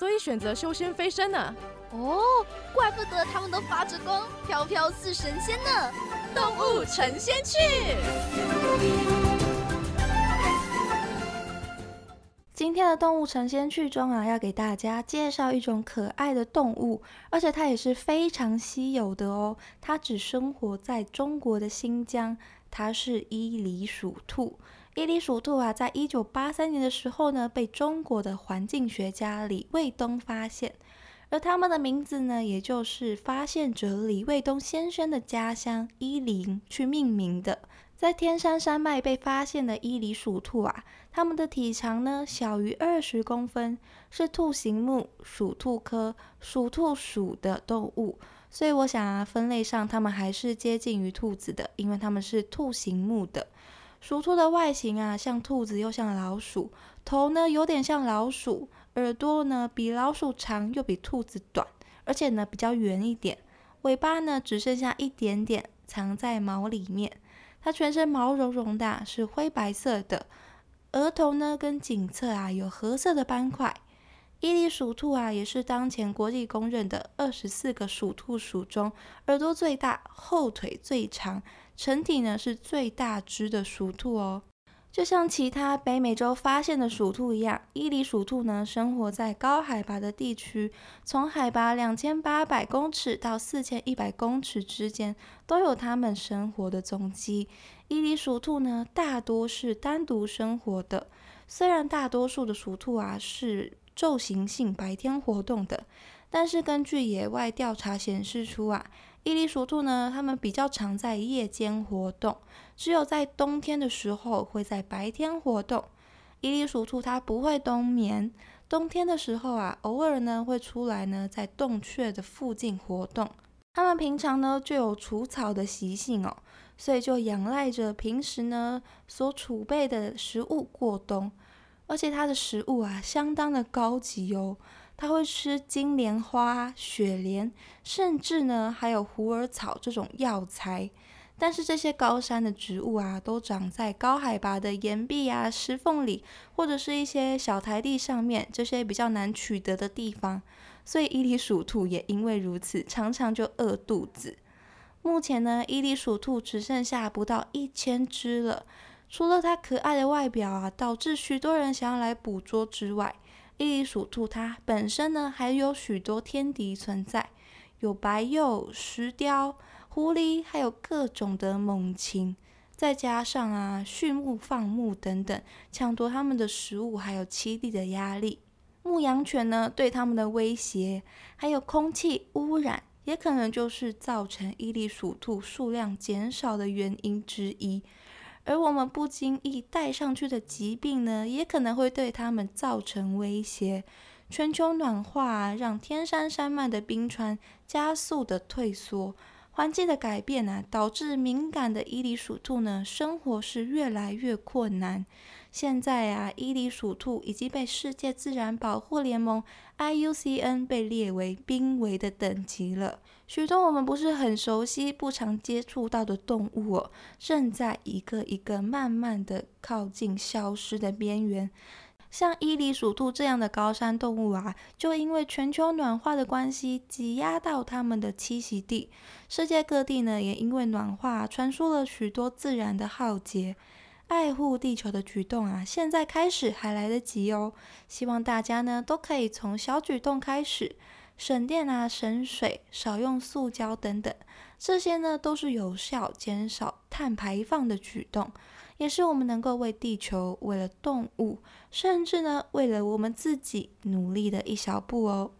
所以选择修仙飞升呢？哦，怪不得他们都发着光，飘飘似神仙呢！动物成仙去。今天的动物成仙去中啊，要给大家介绍一种可爱的动物，而且它也是非常稀有的哦。它只生活在中国的新疆，它是伊犁鼠兔。伊犁鼠兔啊，在一九八三年的时候呢，被中国的环境学家李卫东发现，而他们的名字呢，也就是发现者李卫东先生的家乡伊犁去命名的。在天山山脉被发现的伊犁鼠兔啊，它们的体长呢小于二十公分，是兔形目鼠兔科鼠兔属的动物，所以我想啊，分类上它们还是接近于兔子的，因为它们是兔形目的。鼠兔的外形啊，像兔子又像老鼠，头呢有点像老鼠，耳朵呢比老鼠长又比兔子短，而且呢比较圆一点，尾巴呢只剩下一点点藏在毛里面。它全身毛茸茸的，是灰白色的，额头呢跟颈侧啊有褐色的斑块。伊犁鼠兔啊，也是当前国际公认的二十四个鼠兔属中耳朵最大、后腿最长。成体呢是最大只的鼠兔哦，就像其他北美洲发现的鼠兔一样，伊犁鼠兔呢生活在高海拔的地区，从海拔两千八百公尺到四千一百公尺之间都有它们生活的踪迹。伊犁鼠兔呢大多是单独生活的，虽然大多数的鼠兔啊是昼行性白天活动的，但是根据野外调查显示出啊。伊犁鼠兔呢，它们比较常在夜间活动，只有在冬天的时候会在白天活动。伊犁鼠兔它不会冬眠，冬天的时候啊，偶尔呢会出来呢，在洞穴的附近活动。它们平常呢就有除草的习性哦，所以就仰赖着平时呢所储备的食物过冬，而且它的食物啊相当的高级哦。它会吃金莲花、雪莲，甚至呢还有虎耳草这种药材。但是这些高山的植物啊，都长在高海拔的岩壁啊、石缝里，或者是一些小台地上面，这些比较难取得的地方。所以伊犁鼠兔也因为如此，常常就饿肚子。目前呢，伊犁鼠兔只剩下不到一千只了。除了它可爱的外表啊，导致许多人想要来捕捉之外，伊犁鼠兔它本身呢，还有许多天敌存在，有白鼬、石雕、狐狸，还有各种的猛禽，再加上啊畜牧放牧等等，抢夺它们的食物，还有栖地的压力。牧羊犬呢对它们的威胁，还有空气污染，也可能就是造成伊犁鼠兔数量减少的原因之一。而我们不经意带上去的疾病呢，也可能会对他们造成威胁。全球暖化让天山山脉的冰川加速的退缩，环境的改变呢，导致敏感的伊犁鼠兔呢，生活是越来越困难。现在啊，伊犁鼠兔已经被世界自然保护联盟 IUCN 被列为濒危的等级了。许多我们不是很熟悉、不常接触到的动物哦，正在一个一个慢慢的靠近消失的边缘。像伊犁鼠兔这样的高山动物啊，就因为全球暖化的关系，挤压到它们的栖息地。世界各地呢，也因为暖化传输了许多自然的浩劫。爱护地球的举动啊，现在开始还来得及哦。希望大家呢都可以从小举动开始，省电啊、省水、少用塑胶等等，这些呢都是有效减少碳排放的举动，也是我们能够为地球、为了动物，甚至呢为了我们自己努力的一小步哦。